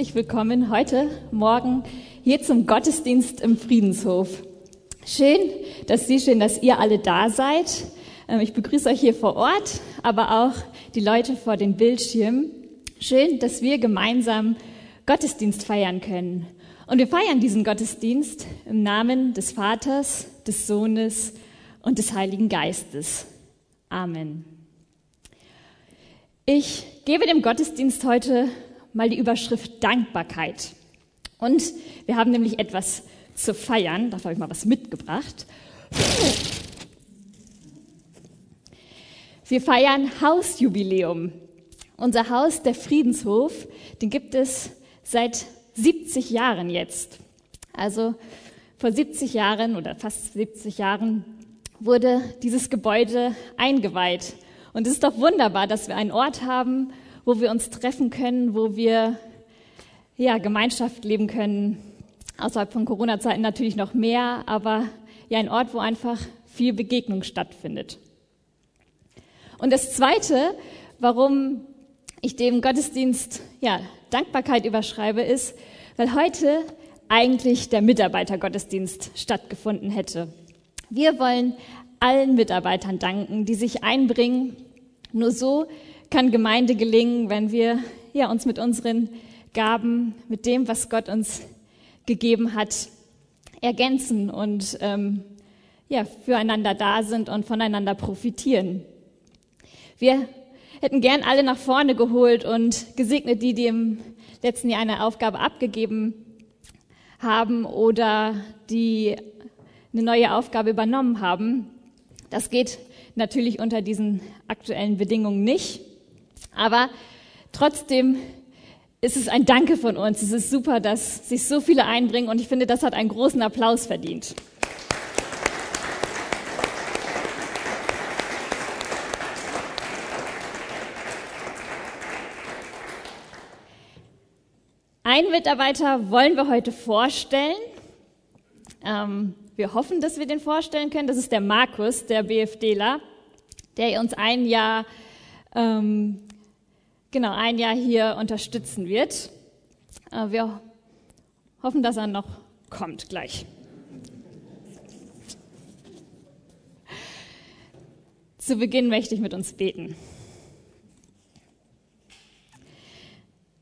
Herzlich willkommen heute Morgen hier zum Gottesdienst im Friedenshof. Schön, dass Sie, schön, dass ihr alle da seid. Ähm, ich begrüße euch hier vor Ort, aber auch die Leute vor den Bildschirmen. Schön, dass wir gemeinsam Gottesdienst feiern können. Und wir feiern diesen Gottesdienst im Namen des Vaters, des Sohnes und des Heiligen Geistes. Amen. Ich gebe dem Gottesdienst heute mal die Überschrift Dankbarkeit. Und wir haben nämlich etwas zu feiern. Dafür habe ich mal was mitgebracht. Wir feiern Hausjubiläum. Unser Haus, der Friedenshof, den gibt es seit 70 Jahren jetzt. Also vor 70 Jahren oder fast 70 Jahren wurde dieses Gebäude eingeweiht. Und es ist doch wunderbar, dass wir einen Ort haben, wo wir uns treffen können, wo wir ja, Gemeinschaft leben können. Außerhalb von Corona-Zeiten natürlich noch mehr, aber ja, ein Ort, wo einfach viel Begegnung stattfindet. Und das Zweite, warum ich dem Gottesdienst ja, Dankbarkeit überschreibe, ist, weil heute eigentlich der Mitarbeitergottesdienst stattgefunden hätte. Wir wollen allen Mitarbeitern danken, die sich einbringen. Nur so kann Gemeinde gelingen, wenn wir ja, uns mit unseren Gaben, mit dem, was Gott uns gegeben hat, ergänzen und ähm, ja, füreinander da sind und voneinander profitieren. Wir hätten gern alle nach vorne geholt und gesegnet die, die im letzten Jahr eine Aufgabe abgegeben haben oder die eine neue Aufgabe übernommen haben. Das geht natürlich unter diesen aktuellen Bedingungen nicht. Aber trotzdem ist es ein Danke von uns. Es ist super, dass sich so viele einbringen und ich finde, das hat einen großen Applaus verdient. Einen Mitarbeiter wollen wir heute vorstellen. Ähm, wir hoffen, dass wir den vorstellen können. Das ist der Markus, der BFDler, der uns ein Jahr ähm, genau ein Jahr hier unterstützen wird. Äh, wir hoffen, dass er noch kommt gleich. Zu Beginn möchte ich mit uns beten.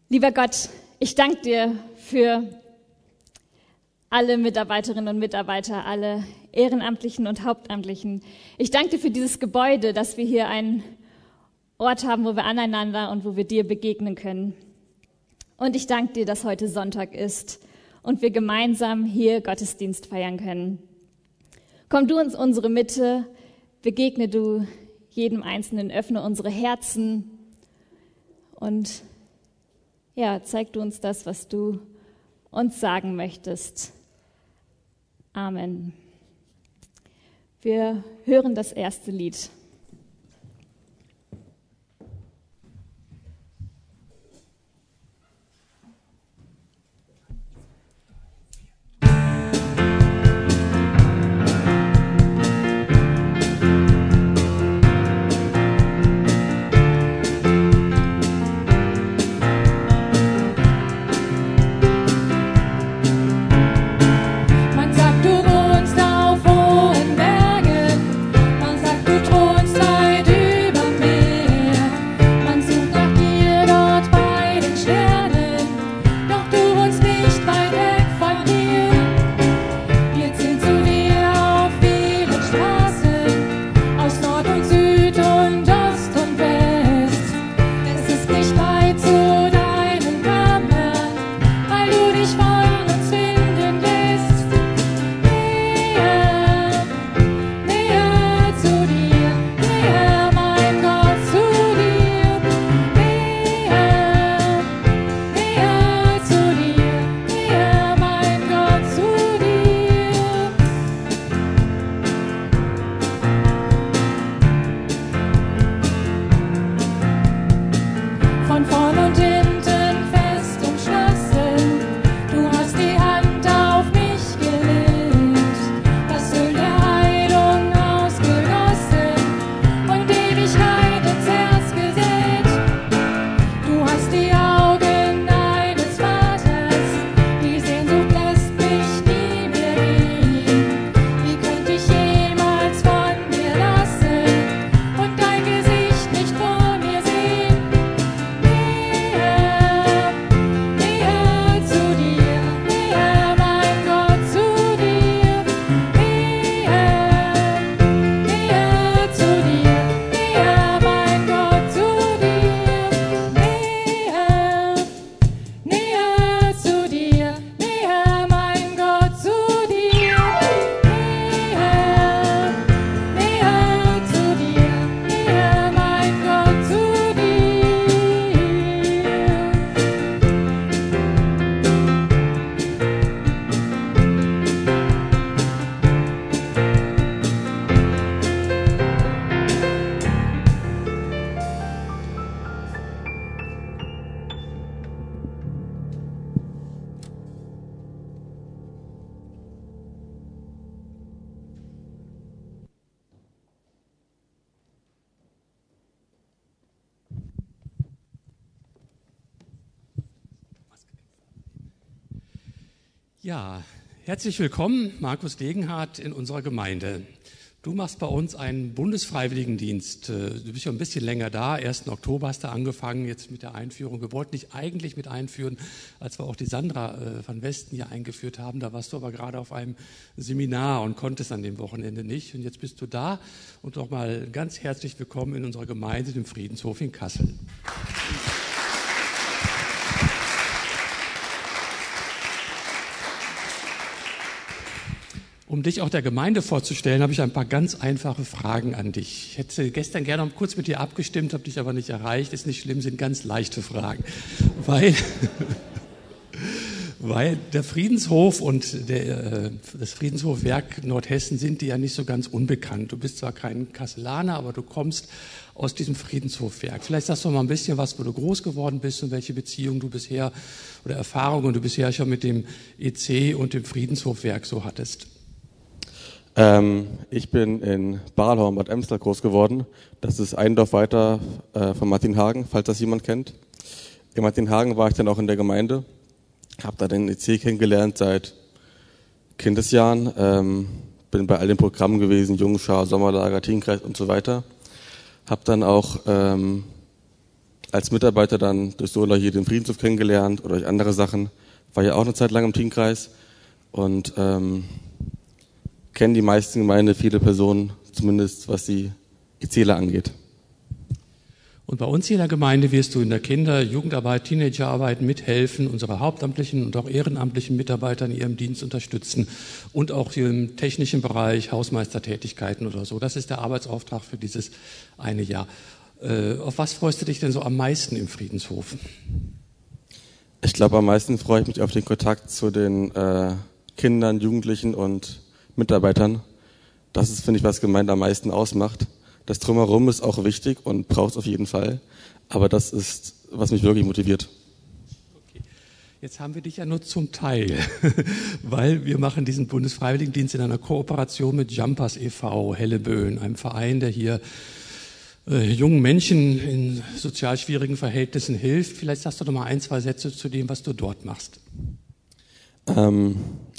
Lieber Gott, ich danke dir für alle Mitarbeiterinnen und Mitarbeiter, alle Ehrenamtlichen und Hauptamtlichen. Ich danke dir für dieses Gebäude, dass wir hier ein Ort haben, wo wir aneinander und wo wir dir begegnen können. Und ich danke dir, dass heute Sonntag ist und wir gemeinsam hier Gottesdienst feiern können. Komm du ins unsere Mitte, begegne du jedem Einzelnen, öffne unsere Herzen und ja, zeig du uns das, was du uns sagen möchtest. Amen. Wir hören das erste Lied. Ja, herzlich willkommen, Markus Degenhardt, in unserer Gemeinde. Du machst bei uns einen Bundesfreiwilligendienst. Äh, du bist schon ein bisschen länger da. 1. Oktober hast du angefangen jetzt mit der Einführung. Wir wollten dich eigentlich mit einführen, als wir auch die Sandra äh, van Westen hier eingeführt haben. Da warst du aber gerade auf einem Seminar und konntest an dem Wochenende nicht. Und jetzt bist du da und nochmal ganz herzlich willkommen in unserer Gemeinde, dem Friedenshof in Kassel. Um dich auch der Gemeinde vorzustellen, habe ich ein paar ganz einfache Fragen an dich. Ich hätte gestern gerne noch kurz mit dir abgestimmt, habe dich aber nicht erreicht. Ist nicht schlimm, sind ganz leichte Fragen. Weil, weil der Friedenshof und der, äh, das Friedenshofwerk Nordhessen sind dir ja nicht so ganz unbekannt. Du bist zwar kein Kasselaner, aber du kommst aus diesem Friedenshofwerk. Vielleicht sagst du mal ein bisschen was, wo du groß geworden bist und welche Beziehungen du bisher oder Erfahrungen du bisher schon mit dem EC und dem Friedenshofwerk so hattest. Ähm, ich bin in Barlhorn, Bad Emsler groß geworden. Das ist ein Dorf weiter äh, von Martinhagen, falls das jemand kennt. In Martinhagen war ich dann auch in der Gemeinde, habe da den EC kennengelernt seit Kindesjahren, ähm, bin bei all den Programmen gewesen, Jungschar, Sommerlager, Teenkreis und so weiter. Habe dann auch ähm, als Mitarbeiter dann durch Sola hier den Friedenshof kennengelernt oder durch andere Sachen. War ja auch eine Zeit lang im Teenkreis und ähm, kennen die meisten Gemeinde viele Personen, zumindest was die Zähler angeht. Und bei uns hier in der Gemeinde wirst du in der Kinder-, Jugendarbeit, Teenagerarbeit mithelfen, unsere hauptamtlichen und auch ehrenamtlichen Mitarbeiter in ihrem Dienst unterstützen und auch im technischen Bereich Hausmeistertätigkeiten oder so. Das ist der Arbeitsauftrag für dieses eine Jahr. Äh, auf was freust du dich denn so am meisten im Friedenshof? Ich glaube, am meisten freue ich mich auf den Kontakt zu den äh, Kindern, Jugendlichen und Mitarbeitern. Das ist, finde ich, was Gemeinde am meisten ausmacht. Das Drumherum ist auch wichtig und braucht es auf jeden Fall. Aber das ist, was mich wirklich motiviert. Okay. Jetzt haben wir dich ja nur zum Teil, weil wir machen diesen Bundesfreiwilligendienst in einer Kooperation mit Jumpers e.V. Helleböen, einem Verein, der hier äh, jungen Menschen in sozial schwierigen Verhältnissen hilft. Vielleicht sagst du doch mal ein, zwei Sätze zu dem, was du dort machst. Ähm,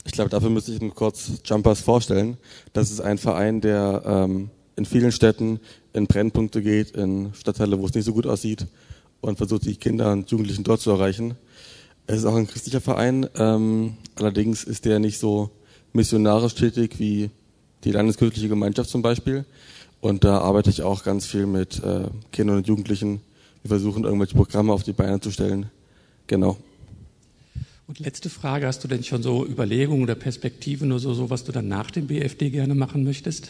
ich glaube, dafür müsste ich kurz Jumpers vorstellen. Das ist ein Verein, der ähm, in vielen Städten in Brennpunkte geht, in Stadtteile, wo es nicht so gut aussieht und versucht, die Kinder und Jugendlichen dort zu erreichen. Es ist auch ein christlicher Verein, ähm, allerdings ist der nicht so missionarisch tätig wie die Landeskirchliche Gemeinschaft zum Beispiel. Und da arbeite ich auch ganz viel mit äh, Kindern und Jugendlichen. Wir versuchen irgendwelche Programme auf die Beine zu stellen. Genau. Und letzte Frage, hast du denn schon so Überlegungen oder Perspektiven oder so, so was du dann nach dem BFD gerne machen möchtest?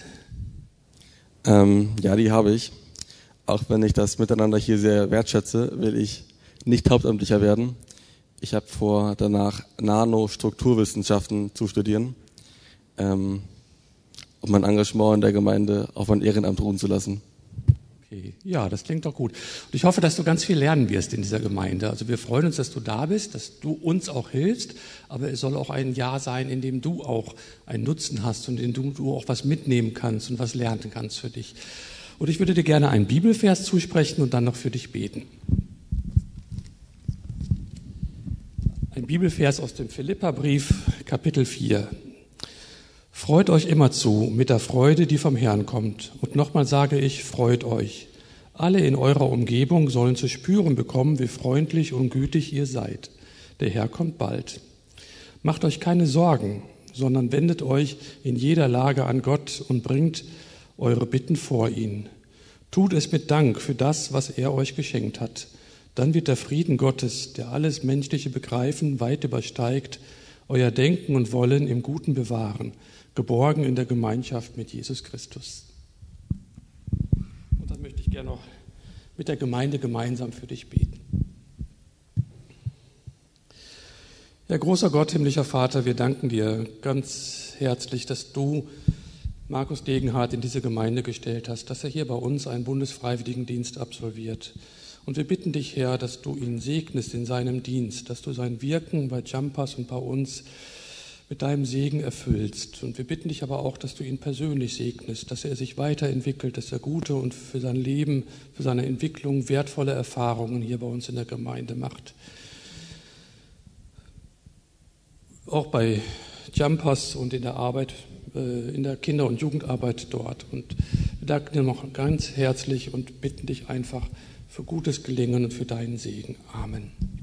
Ähm, ja, die habe ich. Auch wenn ich das Miteinander hier sehr wertschätze, will ich nicht Hauptamtlicher werden. Ich habe vor, danach Nanostrukturwissenschaften zu studieren, ähm, um mein Engagement in der Gemeinde auf ein Ehrenamt ruhen zu lassen. Okay, ja, das klingt doch gut. Und ich hoffe, dass du ganz viel lernen wirst in dieser Gemeinde. Also wir freuen uns, dass du da bist, dass du uns auch hilfst, aber es soll auch ein Jahr sein, in dem du auch einen Nutzen hast und in dem du auch was mitnehmen kannst und was lernen kannst für dich. Und ich würde dir gerne einen Bibelvers zusprechen und dann noch für dich beten. Ein Bibelvers aus dem Philipperbrief, Kapitel 4. Freut euch immerzu mit der Freude, die vom Herrn kommt. Und nochmal sage ich, freut euch. Alle in eurer Umgebung sollen zu spüren bekommen, wie freundlich und gütig ihr seid. Der Herr kommt bald. Macht euch keine Sorgen, sondern wendet euch in jeder Lage an Gott und bringt eure Bitten vor ihn. Tut es mit Dank für das, was er euch geschenkt hat. Dann wird der Frieden Gottes, der alles menschliche Begreifen weit übersteigt, euer Denken und Wollen im Guten bewahren geborgen in der Gemeinschaft mit Jesus Christus. Und dann möchte ich gerne noch mit der Gemeinde gemeinsam für dich beten. Ja, großer Gott, himmlischer Vater, wir danken dir ganz herzlich, dass du Markus Degenhardt in diese Gemeinde gestellt hast, dass er hier bei uns einen Bundesfreiwilligendienst absolviert. Und wir bitten dich, Herr, dass du ihn segnest in seinem Dienst, dass du sein Wirken bei Jumpers und bei uns mit deinem Segen erfüllst. Und wir bitten dich aber auch, dass du ihn persönlich segnest, dass er sich weiterentwickelt, dass er gute und für sein Leben, für seine Entwicklung wertvolle Erfahrungen hier bei uns in der Gemeinde macht. auch bei Jumpers und in der Arbeit, äh, in der Kinder- und Jugendarbeit dort. Und wir danken dir noch ganz herzlich und bitten dich einfach für gutes Gelingen und für deinen Segen. Amen.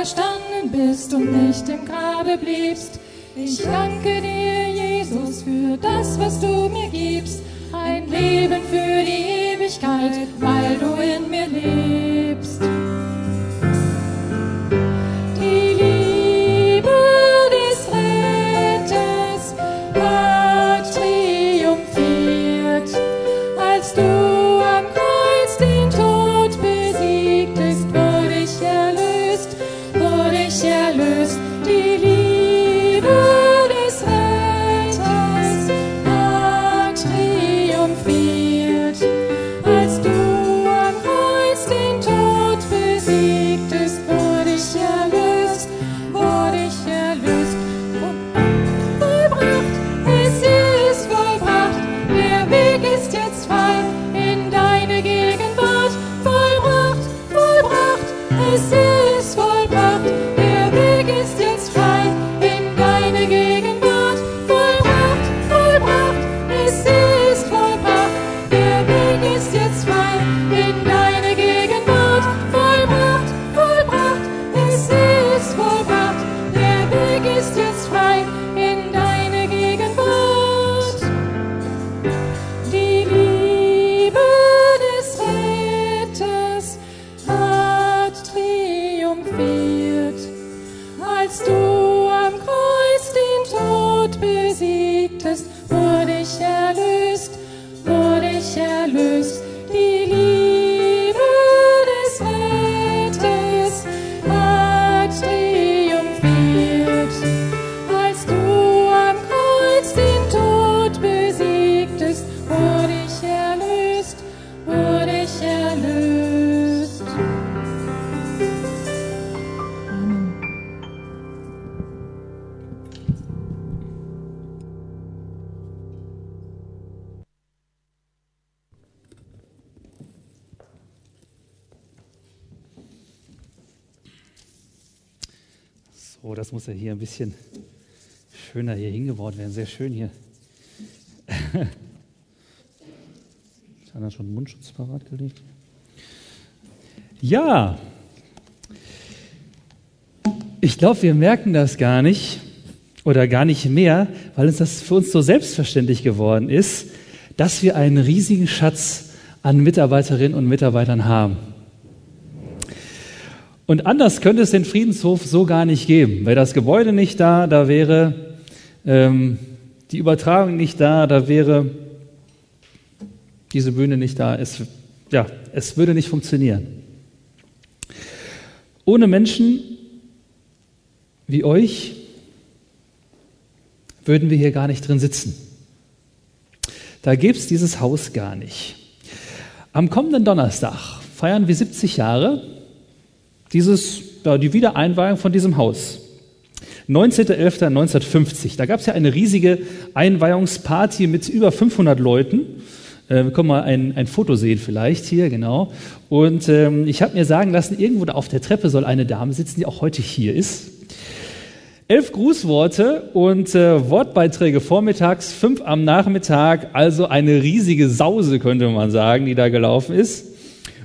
Auferstanden bist und nicht im Grabe bliebst. Ich danke dir, Jesus, für das, was du mir gibst. Ein Leben für die Ewigkeit, weil du in mir lebst. Das muss ja hier ein bisschen schöner hier hingebaut werden. Sehr schön hier. Ist einer schon Mundschutz parat gelegt? Ja, ich glaube, wir merken das gar nicht oder gar nicht mehr, weil uns das für uns so selbstverständlich geworden ist, dass wir einen riesigen Schatz an Mitarbeiterinnen und Mitarbeitern haben. Und anders könnte es den Friedenshof so gar nicht geben. Wäre das Gebäude nicht da, da wäre ähm, die Übertragung nicht da, da wäre diese Bühne nicht da. Es, ja, es würde nicht funktionieren. Ohne Menschen wie euch würden wir hier gar nicht drin sitzen. Da gäbe es dieses Haus gar nicht. Am kommenden Donnerstag feiern wir 70 Jahre dieses, ja, die Wiedereinweihung von diesem Haus. 19.11.1950. Da gab es ja eine riesige Einweihungsparty mit über 500 Leuten. Äh, wir können mal ein, ein Foto sehen vielleicht hier, genau. Und ähm, ich habe mir sagen lassen, irgendwo da auf der Treppe soll eine Dame sitzen, die auch heute hier ist. Elf Grußworte und äh, Wortbeiträge vormittags, fünf am Nachmittag, also eine riesige Sause, könnte man sagen, die da gelaufen ist.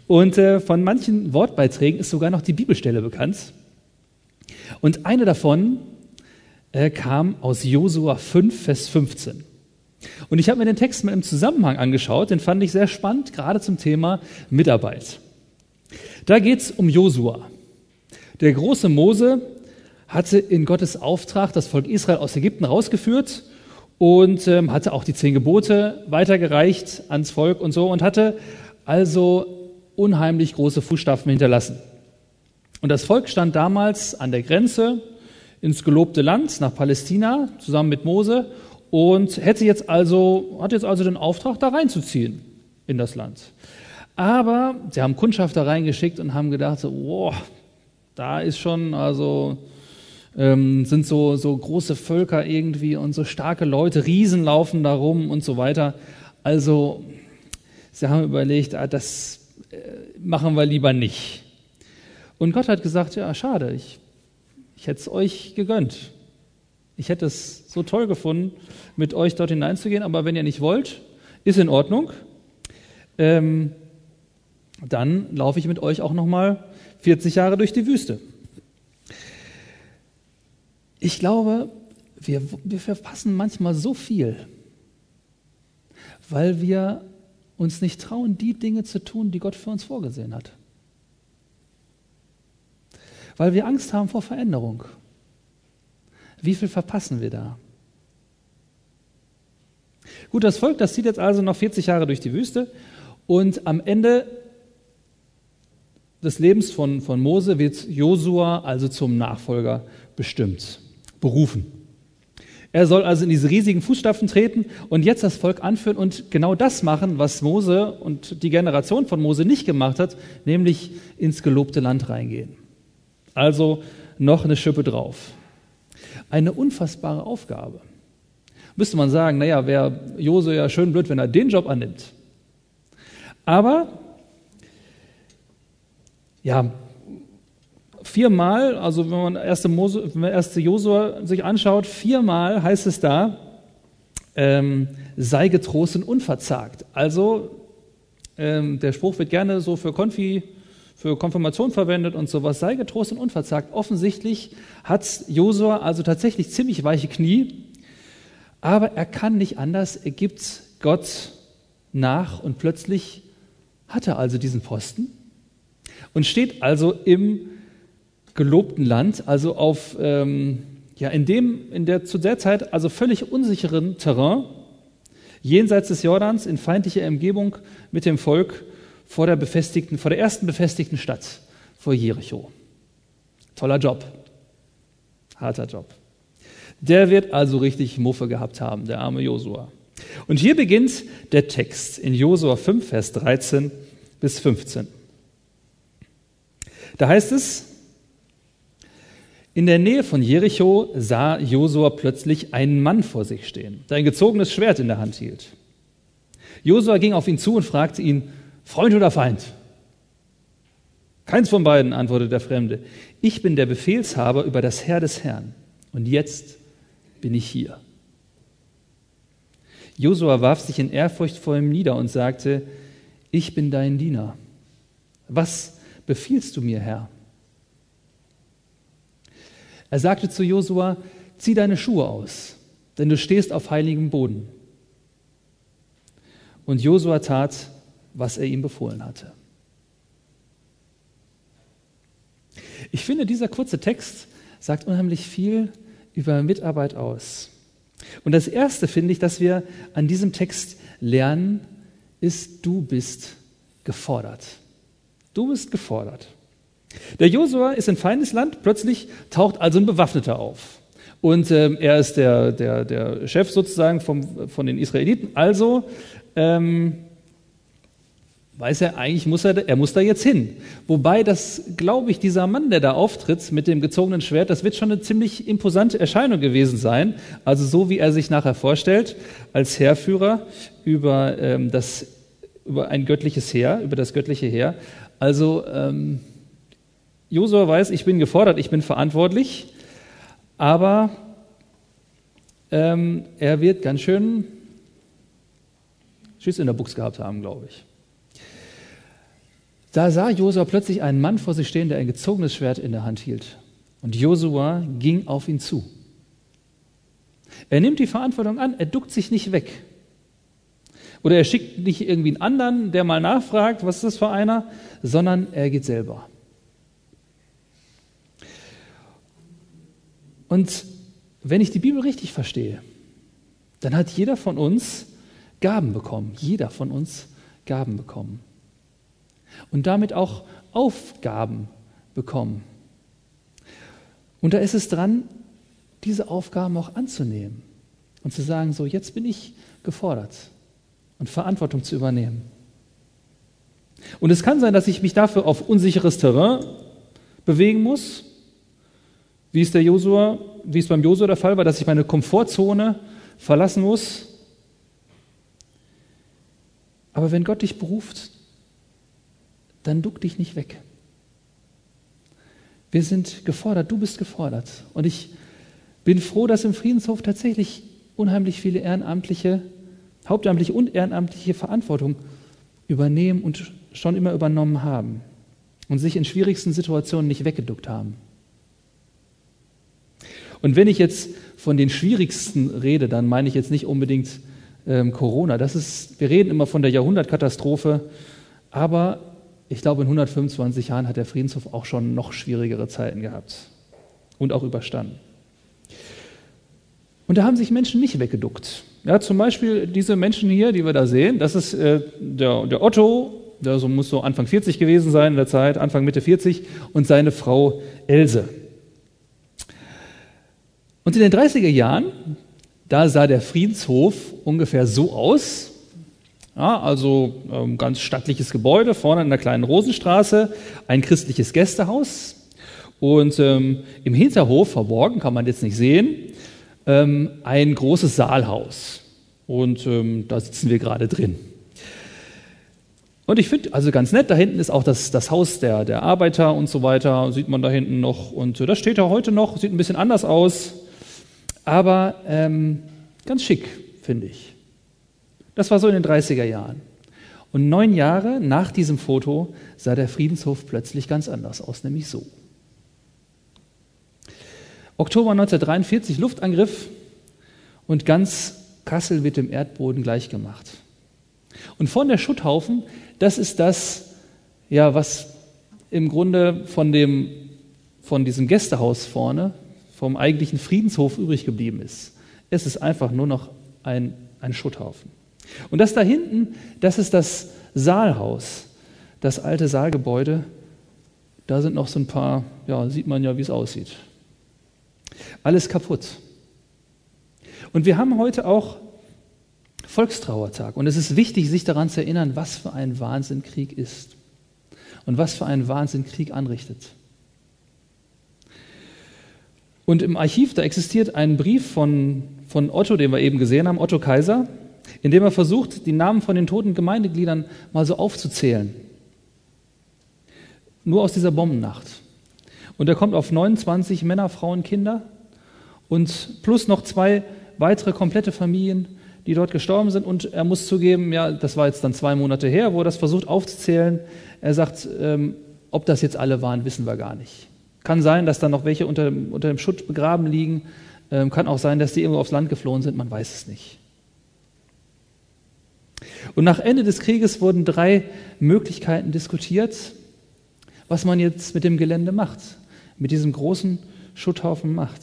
Und äh, von manchen Wortbeiträgen ist sogar noch die Bibelstelle bekannt. Und eine davon äh, kam aus Josua 5, Vers 15. Und ich habe mir den Text mal im Zusammenhang angeschaut, den fand ich sehr spannend, gerade zum Thema Mitarbeit. Da geht es um Josua. Der große Mose hatte in Gottes Auftrag das Volk Israel aus Ägypten rausgeführt und ähm, hatte auch die zehn Gebote weitergereicht ans Volk und so und hatte also unheimlich große Fußstapfen hinterlassen. Und das Volk stand damals an der Grenze ins gelobte Land nach Palästina zusammen mit Mose und hätte jetzt also, hat jetzt also den Auftrag, da reinzuziehen in das Land. Aber sie haben Kundschafter reingeschickt und haben gedacht, so, wow, da ist schon, also ähm, sind so, so große Völker irgendwie und so starke Leute, Riesen laufen da rum und so weiter. Also sie haben überlegt, ah, das machen wir lieber nicht. Und Gott hat gesagt, ja, schade, ich, ich hätte es euch gegönnt. Ich hätte es so toll gefunden, mit euch dort hineinzugehen, aber wenn ihr nicht wollt, ist in Ordnung. Ähm, dann laufe ich mit euch auch noch mal 40 Jahre durch die Wüste. Ich glaube, wir, wir verpassen manchmal so viel, weil wir uns nicht trauen, die Dinge zu tun, die Gott für uns vorgesehen hat. Weil wir Angst haben vor Veränderung. Wie viel verpassen wir da? Gut, das Volk, das zieht jetzt also noch 40 Jahre durch die Wüste und am Ende des Lebens von, von Mose wird Josua also zum Nachfolger bestimmt, berufen. Er soll also in diese riesigen Fußstapfen treten und jetzt das Volk anführen und genau das machen, was Mose und die Generation von Mose nicht gemacht hat, nämlich ins gelobte Land reingehen. Also noch eine Schippe drauf. Eine unfassbare Aufgabe. Müsste man sagen, naja, wäre Jose ja schön blöd, wenn er den Job annimmt. Aber, ja, viermal, also wenn man erste, Mose, wenn man erste Josua sich anschaut, viermal heißt es da, ähm, sei getrost und unverzagt. Also ähm, der Spruch wird gerne so für Konfi, für Konfirmation verwendet und sowas, sei getrost und unverzagt. Offensichtlich hat Josua also tatsächlich ziemlich weiche Knie, aber er kann nicht anders, er gibt Gott nach und plötzlich hat er also diesen Posten und steht also im gelobten Land, also auf, ähm, ja, in dem, in der zu der Zeit also völlig unsicheren Terrain, jenseits des Jordans, in feindlicher Umgebung mit dem Volk vor der befestigten, vor der ersten befestigten Stadt, vor Jericho. Toller Job. Harter Job. Der wird also richtig Muffe gehabt haben, der arme Josua. Und hier beginnt der Text in Josua 5, Vers 13 bis 15. Da heißt es, in der Nähe von Jericho sah Josua plötzlich einen Mann vor sich stehen, der ein gezogenes Schwert in der Hand hielt. Josua ging auf ihn zu und fragte ihn, Freund oder Feind? Keins von beiden, antwortete der Fremde. Ich bin der Befehlshaber über das Herr des Herrn. Und jetzt bin ich hier. Josua warf sich in Ehrfurcht vor ihm nieder und sagte, ich bin dein Diener. Was befiehlst du mir, Herr? Er sagte zu Josua, zieh deine Schuhe aus, denn du stehst auf heiligem Boden. Und Josua tat, was er ihm befohlen hatte. Ich finde, dieser kurze Text sagt unheimlich viel über Mitarbeit aus. Und das Erste, finde ich, dass wir an diesem Text lernen, ist, du bist gefordert. Du bist gefordert. Der Josua ist in Feindesland, plötzlich taucht also ein Bewaffneter auf. Und ähm, er ist der, der, der Chef sozusagen vom, von den Israeliten. Also ähm, weiß er, eigentlich muss er, er muss da jetzt hin. Wobei das, glaube ich, dieser Mann, der da auftritt mit dem gezogenen Schwert, das wird schon eine ziemlich imposante Erscheinung gewesen sein. Also so, wie er sich nachher vorstellt, als Heerführer über, ähm, das, über ein göttliches Heer, über das göttliche Heer. Also ähm, Josua weiß, ich bin gefordert, ich bin verantwortlich, aber ähm, er wird ganz schön Schiss in der Buchs gehabt haben, glaube ich. Da sah Josua plötzlich einen Mann vor sich stehen, der ein gezogenes Schwert in der Hand hielt. Und Josua ging auf ihn zu. Er nimmt die Verantwortung an, er duckt sich nicht weg. Oder er schickt nicht irgendwie einen anderen, der mal nachfragt, was ist das für einer, sondern er geht selber. Und wenn ich die Bibel richtig verstehe, dann hat jeder von uns Gaben bekommen. Jeder von uns Gaben bekommen. Und damit auch Aufgaben bekommen. Und da ist es dran, diese Aufgaben auch anzunehmen und zu sagen, so jetzt bin ich gefordert und Verantwortung zu übernehmen. Und es kann sein, dass ich mich dafür auf unsicheres Terrain bewegen muss, wie es, der Josua, wie es beim Josua der Fall war, dass ich meine Komfortzone verlassen muss. Aber wenn Gott dich beruft, dann duck dich nicht weg. Wir sind gefordert, du bist gefordert. Und ich bin froh, dass im Friedenshof tatsächlich unheimlich viele ehrenamtliche, hauptamtliche und ehrenamtliche Verantwortung übernehmen und schon immer übernommen haben und sich in schwierigsten Situationen nicht weggeduckt haben. Und wenn ich jetzt von den schwierigsten rede, dann meine ich jetzt nicht unbedingt ähm, Corona. Das ist, wir reden immer von der Jahrhundertkatastrophe, aber ich glaube, in 125 Jahren hat der Friedenshof auch schon noch schwierigere Zeiten gehabt und auch überstanden. Und da haben sich Menschen nicht weggeduckt. Ja, zum Beispiel diese Menschen hier, die wir da sehen, das ist äh, der, der Otto, der so, muss so Anfang 40 gewesen sein in der Zeit, Anfang Mitte 40, und seine Frau Else. Und in den 30er Jahren, da sah der Friedenshof ungefähr so aus. Ja, also ähm, ganz stattliches Gebäude, vorne in der kleinen Rosenstraße, ein christliches Gästehaus. Und ähm, im Hinterhof, verborgen, kann man jetzt nicht sehen, ähm, ein großes Saalhaus. Und ähm, da sitzen wir gerade drin. Und ich finde, also ganz nett, da hinten ist auch das, das Haus der, der Arbeiter und so weiter, sieht man da hinten noch. Und äh, das steht da heute noch, sieht ein bisschen anders aus, aber ähm, ganz schick, finde ich. Das war so in den 30er Jahren. Und neun Jahre nach diesem Foto sah der Friedenshof plötzlich ganz anders aus, nämlich so. Oktober 1943, Luftangriff und ganz Kassel wird dem Erdboden gleichgemacht. Und von der Schutthaufen, das ist das, ja, was im Grunde von, dem, von diesem Gästehaus vorne, vom eigentlichen Friedenshof übrig geblieben ist. Es ist einfach nur noch ein, ein Schutthaufen. Und das da hinten, das ist das Saalhaus, das alte Saalgebäude. Da sind noch so ein paar, ja, sieht man ja, wie es aussieht. Alles kaputt. Und wir haben heute auch Volkstrauertag. Und es ist wichtig, sich daran zu erinnern, was für ein Wahnsinn Krieg ist und was für einen Wahnsinn Krieg anrichtet. Und im Archiv, da existiert ein Brief von, von Otto, den wir eben gesehen haben, Otto Kaiser, in dem er versucht, die Namen von den toten Gemeindegliedern mal so aufzuzählen. Nur aus dieser Bombennacht. Und er kommt auf 29 Männer, Frauen, Kinder und plus noch zwei weitere komplette Familien, die dort gestorben sind. Und er muss zugeben, ja, das war jetzt dann zwei Monate her, wo er das versucht aufzuzählen. Er sagt, ähm, ob das jetzt alle waren, wissen wir gar nicht. Kann sein, dass da noch welche unter, unter dem Schutt begraben liegen. Ähm, kann auch sein, dass die irgendwo aufs Land geflohen sind. Man weiß es nicht. Und nach Ende des Krieges wurden drei Möglichkeiten diskutiert, was man jetzt mit dem Gelände macht, mit diesem großen Schutthaufen macht.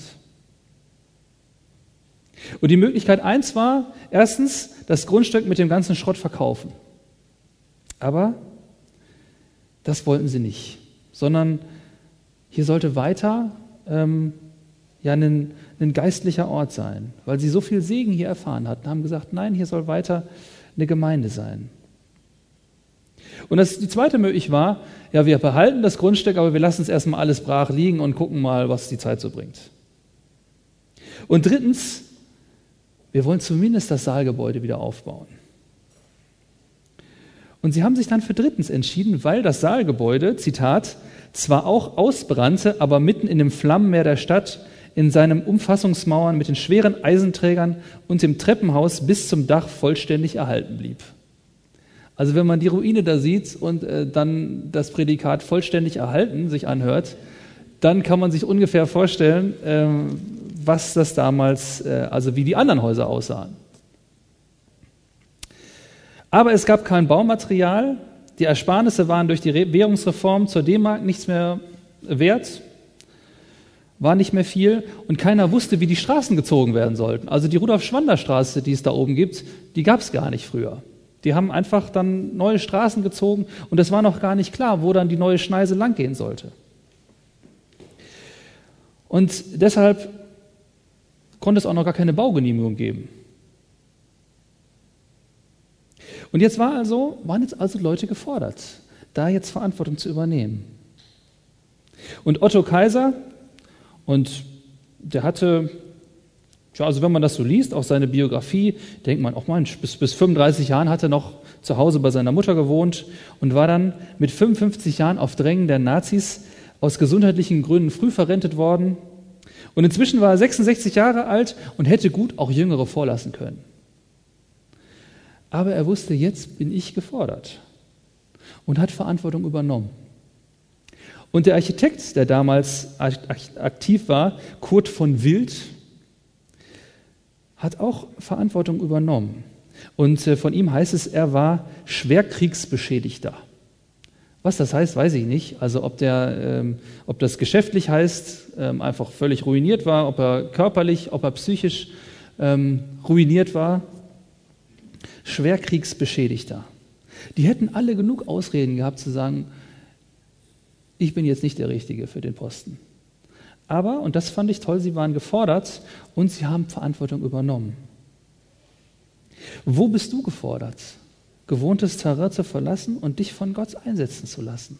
Und die Möglichkeit eins war, erstens, das Grundstück mit dem ganzen Schrott verkaufen. Aber das wollten sie nicht, sondern hier sollte weiter ähm, ja ein, ein geistlicher Ort sein, weil sie so viel Segen hier erfahren hatten, haben gesagt, nein, hier soll weiter eine Gemeinde sein. Und das, die zweite Möglichkeit war, ja, wir behalten das Grundstück, aber wir lassen es erstmal alles brach liegen und gucken mal, was die Zeit so bringt. Und drittens, wir wollen zumindest das Saalgebäude wieder aufbauen. Und sie haben sich dann für drittens entschieden, weil das Saalgebäude, Zitat, zwar auch ausbrannte, aber mitten in dem Flammenmeer der Stadt in seinen Umfassungsmauern mit den schweren Eisenträgern und dem Treppenhaus bis zum Dach vollständig erhalten blieb. Also wenn man die Ruine da sieht und äh, dann das Prädikat vollständig erhalten sich anhört, dann kann man sich ungefähr vorstellen, äh, was das damals, äh, also wie die anderen Häuser aussahen. Aber es gab kein Baumaterial, die Ersparnisse waren durch die Währungsreform zur D-Mark nichts mehr wert, war nicht mehr viel und keiner wusste, wie die Straßen gezogen werden sollten. Also die Rudolf-Schwander-Straße, die es da oben gibt, die gab es gar nicht früher. Die haben einfach dann neue Straßen gezogen und es war noch gar nicht klar, wo dann die neue Schneise langgehen sollte. Und deshalb konnte es auch noch gar keine Baugenehmigung geben. Und jetzt war also, waren jetzt also Leute gefordert, da jetzt Verantwortung zu übernehmen. Und Otto Kaiser, und der hatte, ja, also wenn man das so liest, auch seine Biografie, denkt man, auch oh Mensch, bis, bis 35 Jahren hat er noch zu Hause bei seiner Mutter gewohnt und war dann mit 55 Jahren auf Drängen der Nazis aus gesundheitlichen Gründen früh verrentet worden und inzwischen war er 66 Jahre alt und hätte gut auch Jüngere vorlassen können. Aber er wusste, jetzt bin ich gefordert. und hat Verantwortung übernommen. Und der Architekt, der damals aktiv war, Kurt von Wild, hat auch Verantwortung übernommen. Und äh, von ihm heißt es, er war Schwerkriegsbeschädigter. Was das heißt, weiß ich nicht. Also ob, der, ähm, ob das geschäftlich heißt, ähm, einfach völlig ruiniert war, ob er körperlich, ob er psychisch ähm, ruiniert war. Schwerkriegsbeschädigter. Die hätten alle genug Ausreden gehabt zu sagen, ich bin jetzt nicht der Richtige für den Posten. Aber, und das fand ich toll, sie waren gefordert und sie haben Verantwortung übernommen. Wo bist du gefordert? Gewohntes Terrain zu verlassen und dich von Gott einsetzen zu lassen.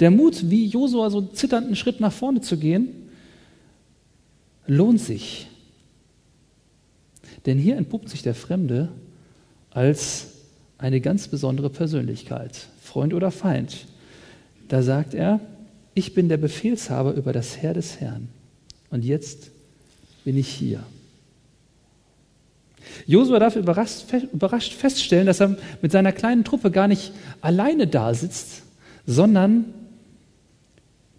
Der Mut, wie Josua so zitternden Schritt nach vorne zu gehen, lohnt sich. Denn hier entpuppt sich der Fremde als eine ganz besondere Persönlichkeit, Freund oder Feind. Da sagt er, ich bin der Befehlshaber über das Heer des Herrn und jetzt bin ich hier. Josua darf überrascht, überrascht feststellen, dass er mit seiner kleinen Truppe gar nicht alleine da sitzt, sondern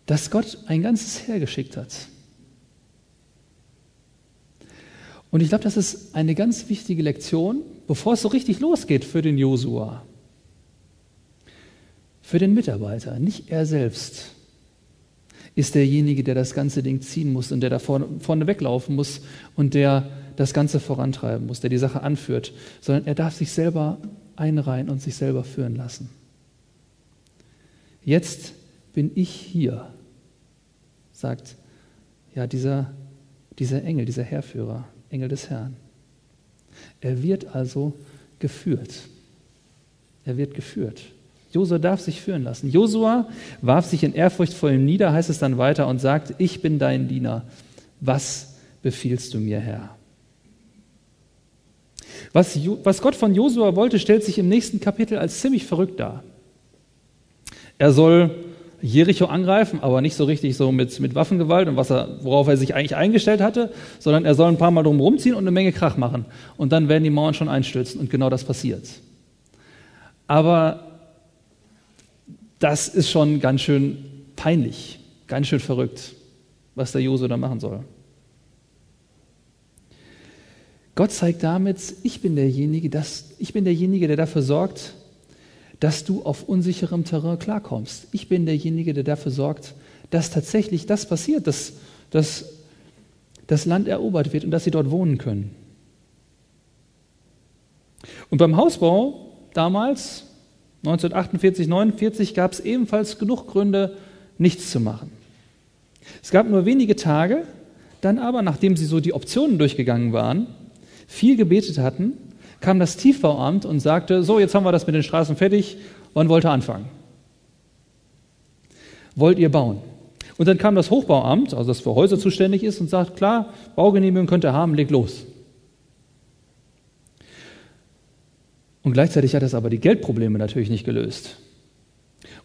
dass Gott ein ganzes Heer geschickt hat. Und ich glaube, das ist eine ganz wichtige Lektion, bevor es so richtig losgeht für den Josua. Für den Mitarbeiter, nicht er selbst ist derjenige, der das ganze Ding ziehen muss und der da vorne, vorne weglaufen muss und der das Ganze vorantreiben muss, der die Sache anführt, sondern er darf sich selber einreihen und sich selber führen lassen. Jetzt bin ich hier, sagt ja dieser, dieser Engel, dieser Herrführer. Engel des Herrn. Er wird also geführt. Er wird geführt. Josua darf sich führen lassen. Josua warf sich in Ehrfurcht vor ihm nieder, heißt es dann weiter, und sagt, ich bin dein Diener. Was befiehlst du mir, Herr? Was, was Gott von Josua wollte, stellt sich im nächsten Kapitel als ziemlich verrückt dar. Er soll Jericho angreifen, aber nicht so richtig so mit, mit Waffengewalt und was er, worauf er sich eigentlich eingestellt hatte, sondern er soll ein paar Mal drum rumziehen und eine Menge Krach machen. Und dann werden die Mauern schon einstürzen und genau das passiert. Aber das ist schon ganz schön peinlich, ganz schön verrückt, was der Jose da machen soll. Gott zeigt damit, ich bin derjenige, das, ich bin derjenige, der dafür sorgt, dass du auf unsicherem Terrain klarkommst. Ich bin derjenige, der dafür sorgt, dass tatsächlich das passiert, dass, dass das Land erobert wird und dass sie dort wohnen können. Und beim Hausbau damals, 1948, 49, gab es ebenfalls genug Gründe, nichts zu machen. Es gab nur wenige Tage, dann aber, nachdem sie so die Optionen durchgegangen waren, viel gebetet hatten kam das Tiefbauamt und sagte, so, jetzt haben wir das mit den Straßen fertig, wann wollt ihr anfangen? Wollt ihr bauen? Und dann kam das Hochbauamt, also das für Häuser zuständig ist, und sagt, klar, Baugenehmigung könnt ihr haben, legt los. Und gleichzeitig hat das aber die Geldprobleme natürlich nicht gelöst.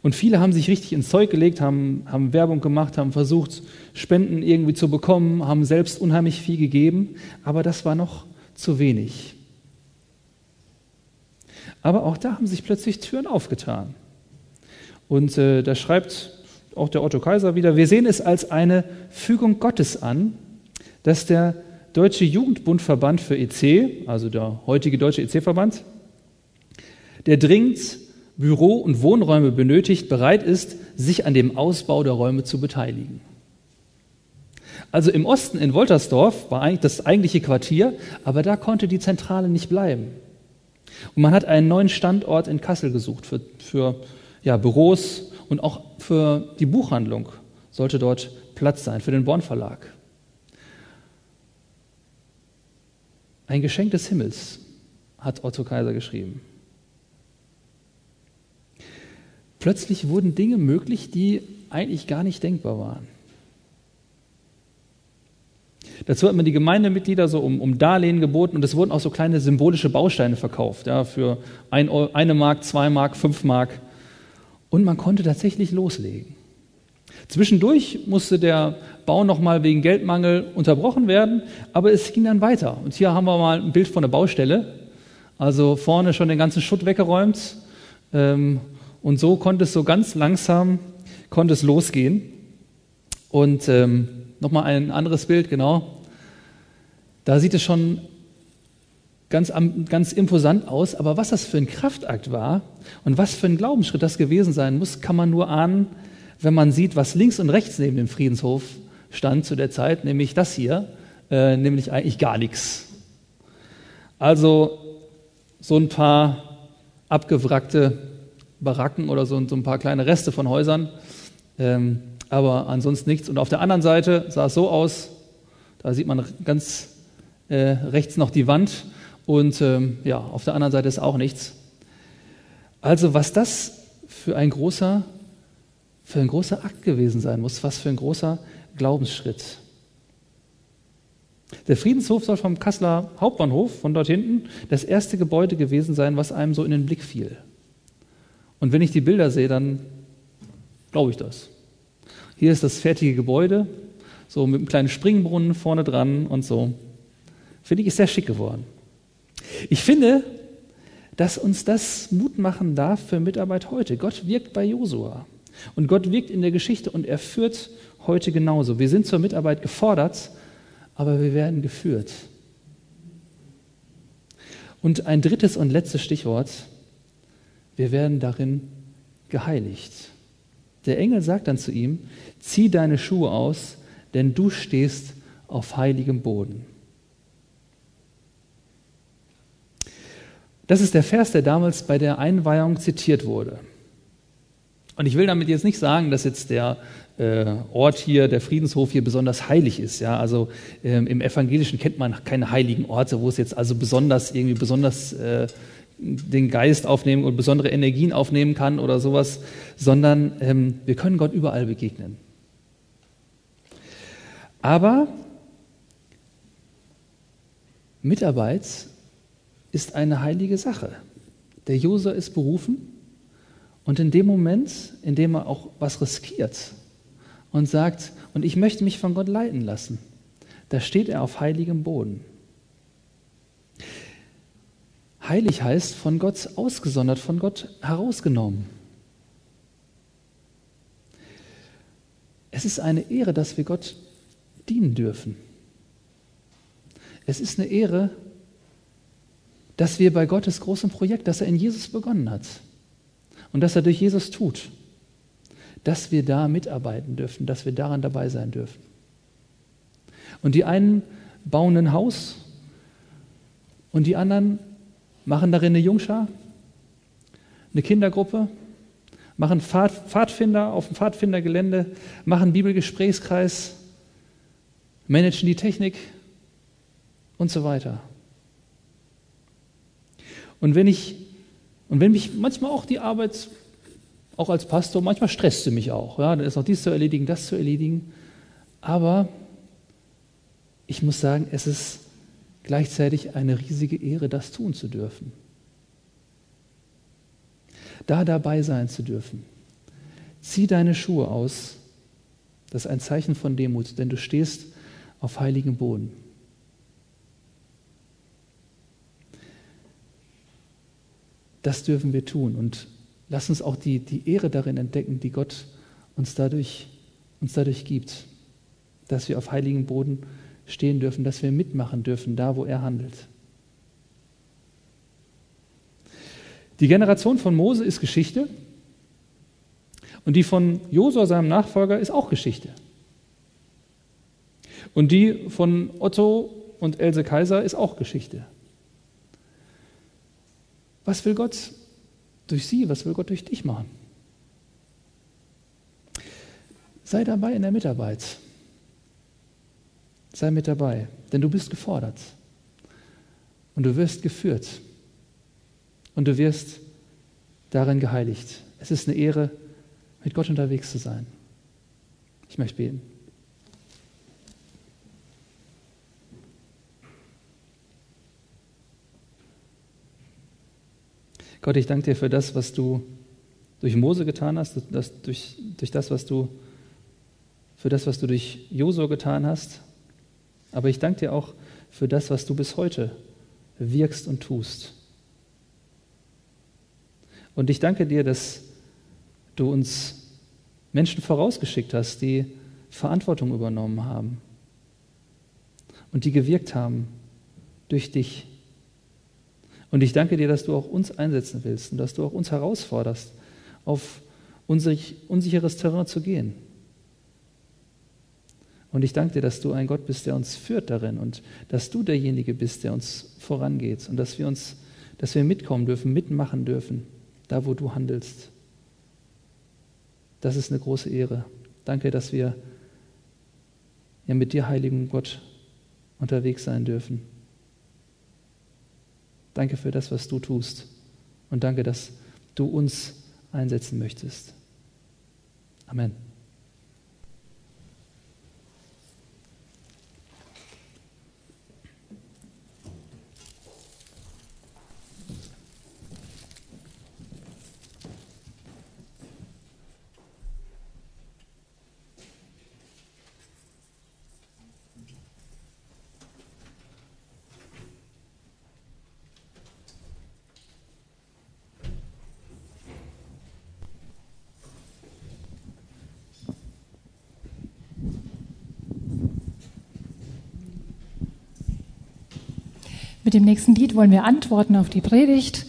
Und viele haben sich richtig ins Zeug gelegt, haben, haben Werbung gemacht, haben versucht, Spenden irgendwie zu bekommen, haben selbst unheimlich viel gegeben, aber das war noch zu wenig. Aber auch da haben sich plötzlich Türen aufgetan. Und äh, da schreibt auch der Otto Kaiser wieder, wir sehen es als eine Fügung Gottes an, dass der Deutsche Jugendbundverband für EC, also der heutige Deutsche EC-Verband, der dringend Büro- und Wohnräume benötigt, bereit ist, sich an dem Ausbau der Räume zu beteiligen. Also im Osten in Woltersdorf war eigentlich das eigentliche Quartier, aber da konnte die Zentrale nicht bleiben. Und man hat einen neuen Standort in Kassel gesucht für, für ja, Büros und auch für die Buchhandlung sollte dort Platz sein, für den Born Verlag. Ein Geschenk des Himmels, hat Otto Kaiser geschrieben. Plötzlich wurden Dinge möglich, die eigentlich gar nicht denkbar waren. Dazu hat man die Gemeindemitglieder so um, um Darlehen geboten und es wurden auch so kleine symbolische Bausteine verkauft, ja, für ein, eine Mark, zwei Mark, fünf Mark. Und man konnte tatsächlich loslegen. Zwischendurch musste der Bau nochmal wegen Geldmangel unterbrochen werden, aber es ging dann weiter. Und hier haben wir mal ein Bild von der Baustelle. Also vorne schon den ganzen Schutt weggeräumt. Ähm, und so konnte es so ganz langsam, konnte es losgehen. Und ähm, nochmal ein anderes Bild, genau. Da sieht es schon ganz, ganz imposant aus, aber was das für ein Kraftakt war und was für ein Glaubensschritt das gewesen sein muss, kann man nur ahnen, wenn man sieht, was links und rechts neben dem Friedenshof stand zu der Zeit, nämlich das hier, äh, nämlich eigentlich gar nichts. Also so ein paar abgewrackte Baracken oder so, so ein paar kleine Reste von Häusern, ähm, aber ansonsten nichts. Und auf der anderen Seite sah es so aus, da sieht man ganz äh, rechts noch die Wand und ähm, ja, auf der anderen Seite ist auch nichts. Also was das für ein großer, für ein großer Akt gewesen sein muss, was für ein großer Glaubensschritt. Der Friedenshof soll vom Kasseler Hauptbahnhof von dort hinten das erste Gebäude gewesen sein, was einem so in den Blick fiel. Und wenn ich die Bilder sehe, dann glaube ich das. Hier ist das fertige Gebäude, so mit einem kleinen Springbrunnen vorne dran und so. Finde ich, ist sehr schick geworden. Ich finde, dass uns das Mut machen darf für Mitarbeit heute. Gott wirkt bei Josua und Gott wirkt in der Geschichte und er führt heute genauso. Wir sind zur Mitarbeit gefordert, aber wir werden geführt. Und ein drittes und letztes Stichwort, wir werden darin geheiligt. Der Engel sagt dann zu ihm, zieh deine Schuhe aus, denn du stehst auf heiligem Boden. Das ist der Vers, der damals bei der Einweihung zitiert wurde. Und ich will damit jetzt nicht sagen, dass jetzt der äh, Ort hier, der Friedenshof hier besonders heilig ist. Ja? Also ähm, im Evangelischen kennt man keine heiligen Orte, wo es jetzt also besonders irgendwie besonders äh, den Geist aufnehmen und besondere Energien aufnehmen kann oder sowas, sondern ähm, wir können Gott überall begegnen. Aber Mitarbeit ist eine heilige Sache. Der User ist berufen und in dem Moment, in dem er auch was riskiert und sagt, und ich möchte mich von Gott leiten lassen, da steht er auf heiligem Boden. Heilig heißt von Gott ausgesondert, von Gott herausgenommen. Es ist eine Ehre, dass wir Gott dienen dürfen. Es ist eine Ehre, dass wir bei Gottes großem Projekt, das er in Jesus begonnen hat und das er durch Jesus tut, dass wir da mitarbeiten dürfen, dass wir daran dabei sein dürfen. Und die einen bauen ein Haus und die anderen machen darin eine Jungschar, eine Kindergruppe, machen Pfad, Pfadfinder auf dem Pfadfindergelände, machen Bibelgesprächskreis, managen die Technik und so weiter. Und wenn ich, und wenn mich manchmal auch die Arbeit, auch als Pastor, manchmal stresst sie mich auch. Ja, dann ist noch dies zu erledigen, das zu erledigen. Aber ich muss sagen, es ist gleichzeitig eine riesige Ehre, das tun zu dürfen. Da dabei sein zu dürfen. Zieh deine Schuhe aus. Das ist ein Zeichen von Demut, denn du stehst auf heiligem Boden. Das dürfen wir tun und lass uns auch die, die Ehre darin entdecken, die Gott uns dadurch, uns dadurch gibt, dass wir auf heiligem Boden stehen dürfen, dass wir mitmachen dürfen, da wo er handelt. Die Generation von Mose ist Geschichte und die von Josua, seinem Nachfolger, ist auch Geschichte. Und die von Otto und Else Kaiser ist auch Geschichte. Was will Gott durch sie, was will Gott durch dich machen? Sei dabei in der Mitarbeit. Sei mit dabei, denn du bist gefordert. Und du wirst geführt. Und du wirst darin geheiligt. Es ist eine Ehre, mit Gott unterwegs zu sein. Ich möchte beten. Gott, ich danke dir für das, was du durch Mose getan hast, das, durch, durch das, was du, für das, was du durch Josua getan hast. Aber ich danke dir auch für das, was du bis heute wirkst und tust. Und ich danke dir, dass du uns Menschen vorausgeschickt hast, die Verantwortung übernommen haben und die gewirkt haben durch dich. Und ich danke dir, dass du auch uns einsetzen willst und dass du auch uns herausforderst, auf unsicheres Terrain zu gehen. Und ich danke dir, dass du ein Gott bist, der uns führt darin und dass du derjenige bist, der uns vorangeht und dass wir uns, dass wir mitkommen dürfen, mitmachen dürfen, da wo du handelst. Das ist eine große Ehre. Danke, dass wir ja mit dir, heiligen Gott, unterwegs sein dürfen. Danke für das, was du tust. Und danke, dass du uns einsetzen möchtest. Amen. Mit dem nächsten Lied wollen wir antworten auf die Predigt.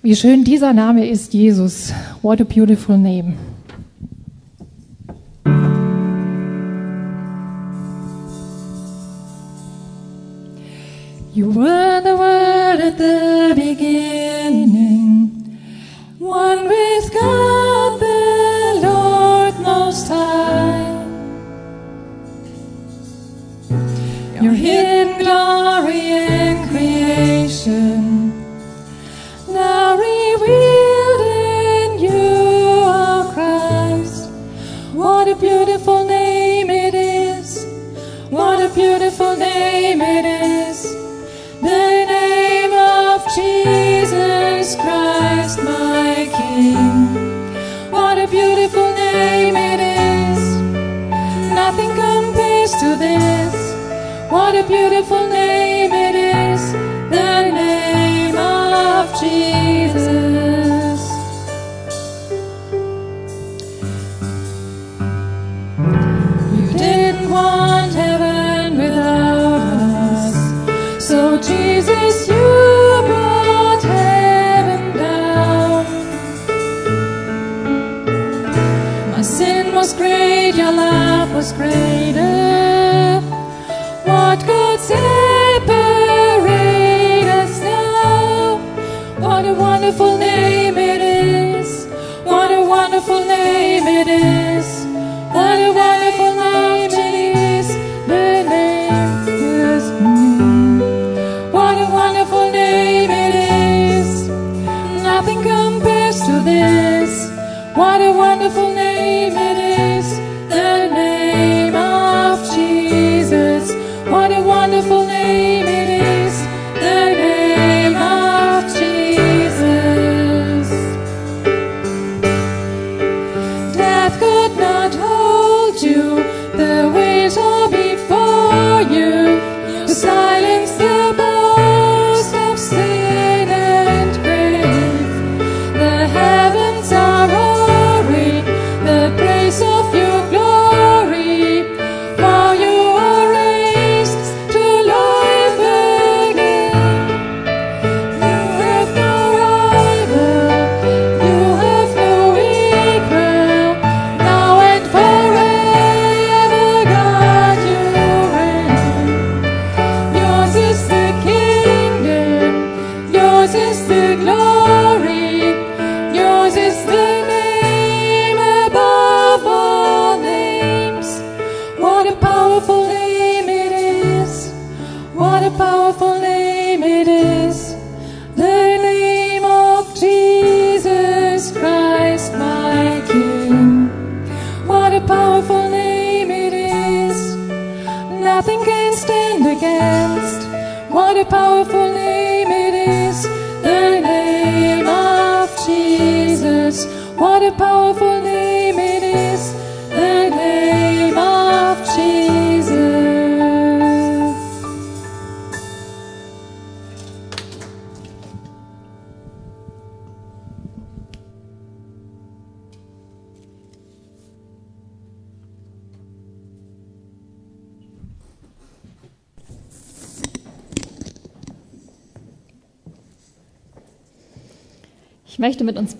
Wie schön dieser Name ist, Jesus. What a beautiful name. You were My King. What a beautiful name it is! Nothing compares to this. What a beautiful name it is, the name of Jesus. Was greater.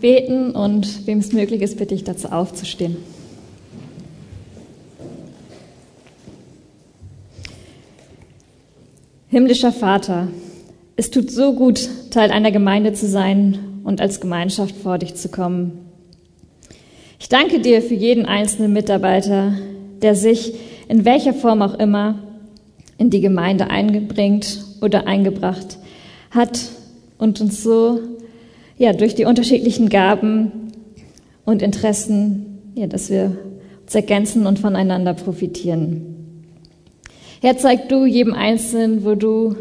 Beten und wem es möglich ist, bitte ich dazu aufzustehen. Himmlischer Vater, es tut so gut, Teil einer Gemeinde zu sein und als Gemeinschaft vor dich zu kommen. Ich danke dir für jeden einzelnen Mitarbeiter, der sich in welcher Form auch immer in die Gemeinde eingebringt oder eingebracht hat und uns so ja durch die unterschiedlichen Gaben und Interessen, ja, dass wir uns ergänzen und voneinander profitieren. Herr, zeig du jedem Einzelnen, wo du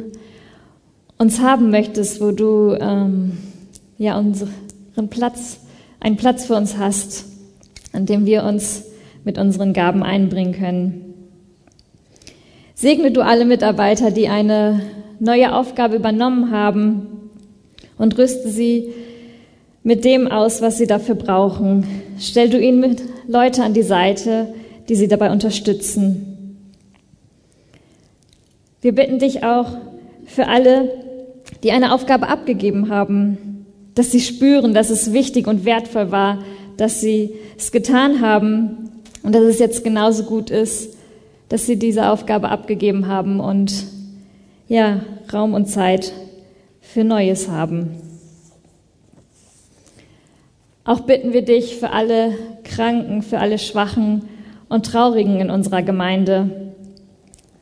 uns haben möchtest, wo du ähm, ja unseren Platz, einen Platz für uns hast, an dem wir uns mit unseren Gaben einbringen können. Segne du alle Mitarbeiter, die eine neue Aufgabe übernommen haben und rüste sie mit dem aus, was sie dafür brauchen. Stell du ihnen mit Leute an die Seite, die sie dabei unterstützen. Wir bitten dich auch für alle, die eine Aufgabe abgegeben haben, dass sie spüren, dass es wichtig und wertvoll war, dass sie es getan haben und dass es jetzt genauso gut ist, dass sie diese Aufgabe abgegeben haben und ja, Raum und Zeit für Neues haben. Auch bitten wir dich für alle Kranken, für alle Schwachen und Traurigen in unserer Gemeinde.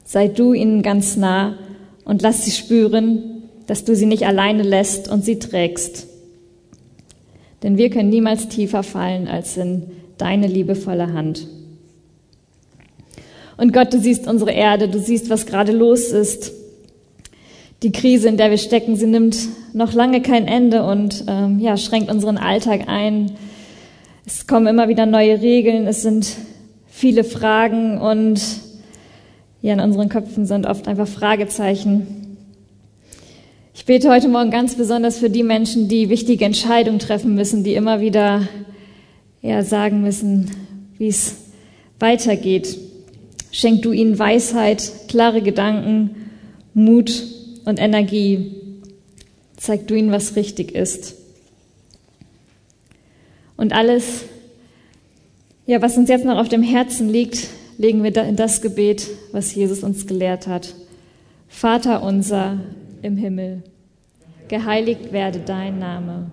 Sei du ihnen ganz nah und lass sie spüren, dass du sie nicht alleine lässt und sie trägst. Denn wir können niemals tiefer fallen als in deine liebevolle Hand. Und Gott, du siehst unsere Erde, du siehst, was gerade los ist. Die Krise, in der wir stecken, sie nimmt noch lange kein Ende und ähm, ja, schränkt unseren Alltag ein. Es kommen immer wieder neue Regeln, es sind viele Fragen und ja, in unseren Köpfen sind oft einfach Fragezeichen. Ich bete heute Morgen ganz besonders für die Menschen, die wichtige Entscheidungen treffen müssen, die immer wieder ja, sagen müssen, wie es weitergeht. Schenk du ihnen Weisheit, klare Gedanken, Mut und Energie. Zeig du ihnen, was richtig ist. Und alles, ja, was uns jetzt noch auf dem Herzen liegt, legen wir in das Gebet, was Jesus uns gelehrt hat. Vater unser im Himmel, geheiligt werde dein Name,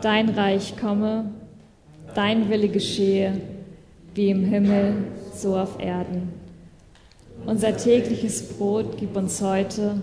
dein Reich komme, dein Wille geschehe, wie im Himmel, so auf Erden. Unser tägliches Brot gib uns heute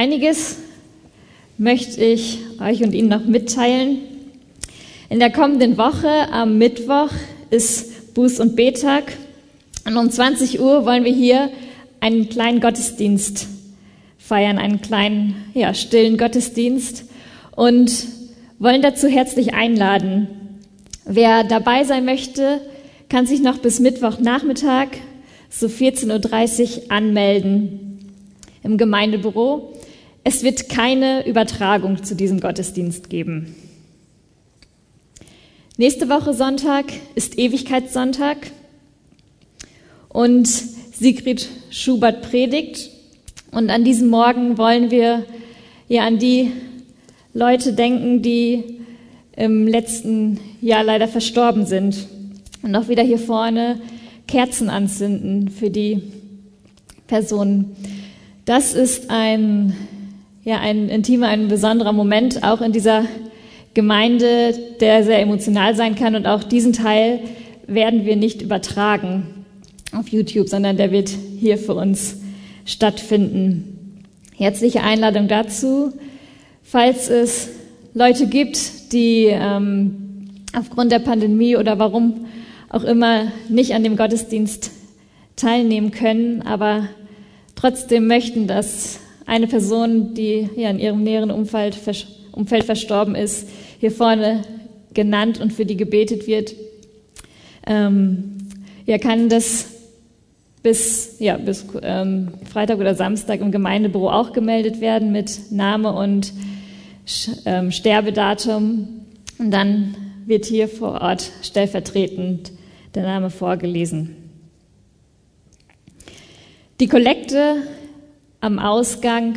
Einiges möchte ich euch und Ihnen noch mitteilen. In der kommenden Woche am Mittwoch ist Buß- und Betag und um 20 Uhr wollen wir hier einen kleinen Gottesdienst feiern, einen kleinen, ja, stillen Gottesdienst und wollen dazu herzlich einladen. Wer dabei sein möchte, kann sich noch bis Mittwochnachmittag so 14.30 Uhr anmelden im Gemeindebüro. Es wird keine Übertragung zu diesem Gottesdienst geben. Nächste Woche Sonntag ist Ewigkeitssonntag und Sigrid Schubert predigt. Und an diesem Morgen wollen wir ja an die Leute denken, die im letzten Jahr leider verstorben sind. Und auch wieder hier vorne Kerzen anzünden für die Personen. Das ist ein ja ein intimer, ein besonderer Moment, auch in dieser Gemeinde, der sehr emotional sein kann. Und auch diesen Teil werden wir nicht übertragen auf YouTube, sondern der wird hier für uns stattfinden. Herzliche Einladung dazu. Falls es Leute gibt, die ähm, aufgrund der Pandemie oder warum auch immer nicht an dem Gottesdienst teilnehmen können, aber trotzdem möchten, dass eine Person, die ja in ihrem näheren Umfeld, Umfeld verstorben ist, hier vorne genannt und für die gebetet wird. Ähm, ja, kann das bis, ja, bis ähm, Freitag oder Samstag im Gemeindebüro auch gemeldet werden mit Name und ähm, Sterbedatum. Und dann wird hier vor Ort stellvertretend der Name vorgelesen. Die Kollekte am Ausgang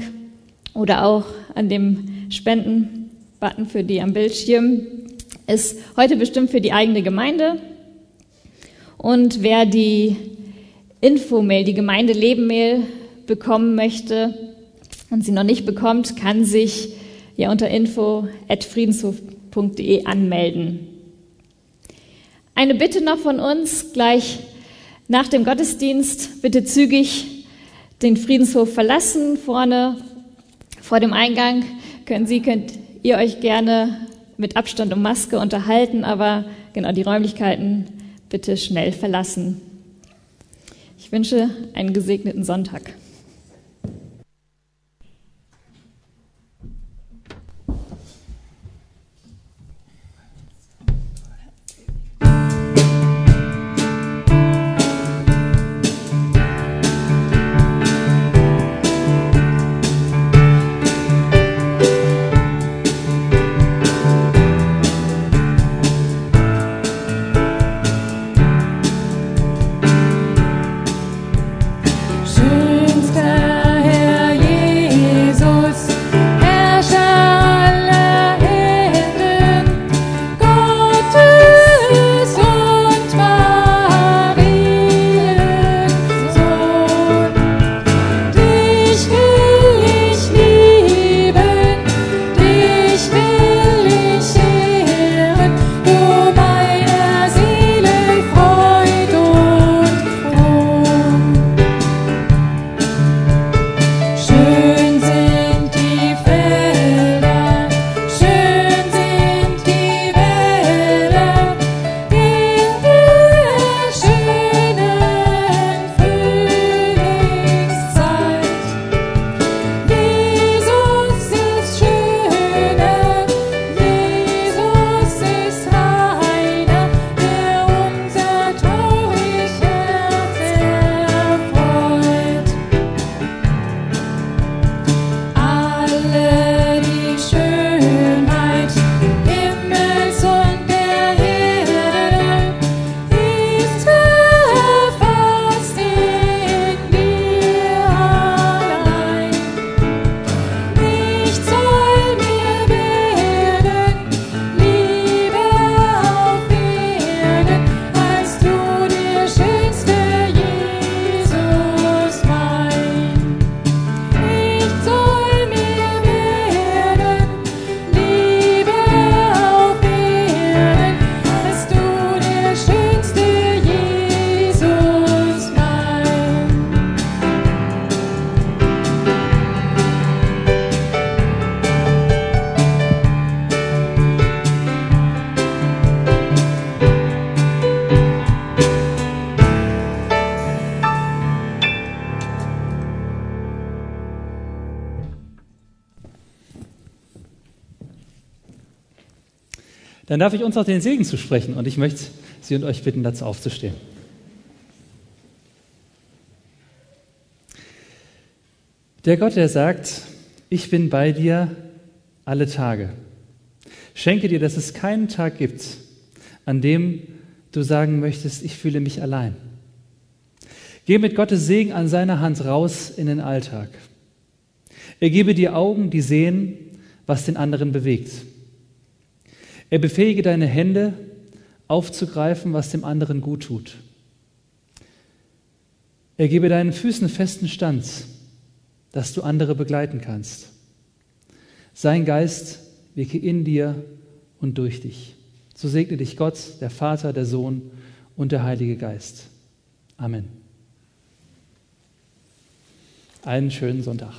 oder auch an dem Spendenbutton für die am Bildschirm ist heute bestimmt für die eigene Gemeinde. Und wer die Infomail, die Gemeindeleben-Mail bekommen möchte und sie noch nicht bekommt, kann sich ja unter info.friedenshof.de anmelden. Eine Bitte noch von uns gleich nach dem Gottesdienst, bitte zügig den Friedenshof verlassen. Vorne vor dem Eingang können Sie, könnt ihr euch gerne mit Abstand und Maske unterhalten, aber genau die Räumlichkeiten bitte schnell verlassen. Ich wünsche einen gesegneten Sonntag. Dann darf ich uns auch den Segen zu sprechen und ich möchte Sie und euch bitten, dazu aufzustehen. Der Gott, der sagt, ich bin bei dir alle Tage. Schenke dir, dass es keinen Tag gibt, an dem du sagen möchtest, ich fühle mich allein. Geh mit Gottes Segen an seiner Hand raus in den Alltag. Er gebe dir Augen, die sehen, was den anderen bewegt. Er befähige deine Hände, aufzugreifen, was dem anderen gut tut. Er gebe deinen Füßen festen Stand, dass du andere begleiten kannst. Sein Geist wirke in dir und durch dich. So segne dich Gott, der Vater, der Sohn und der Heilige Geist. Amen. Einen schönen Sonntag.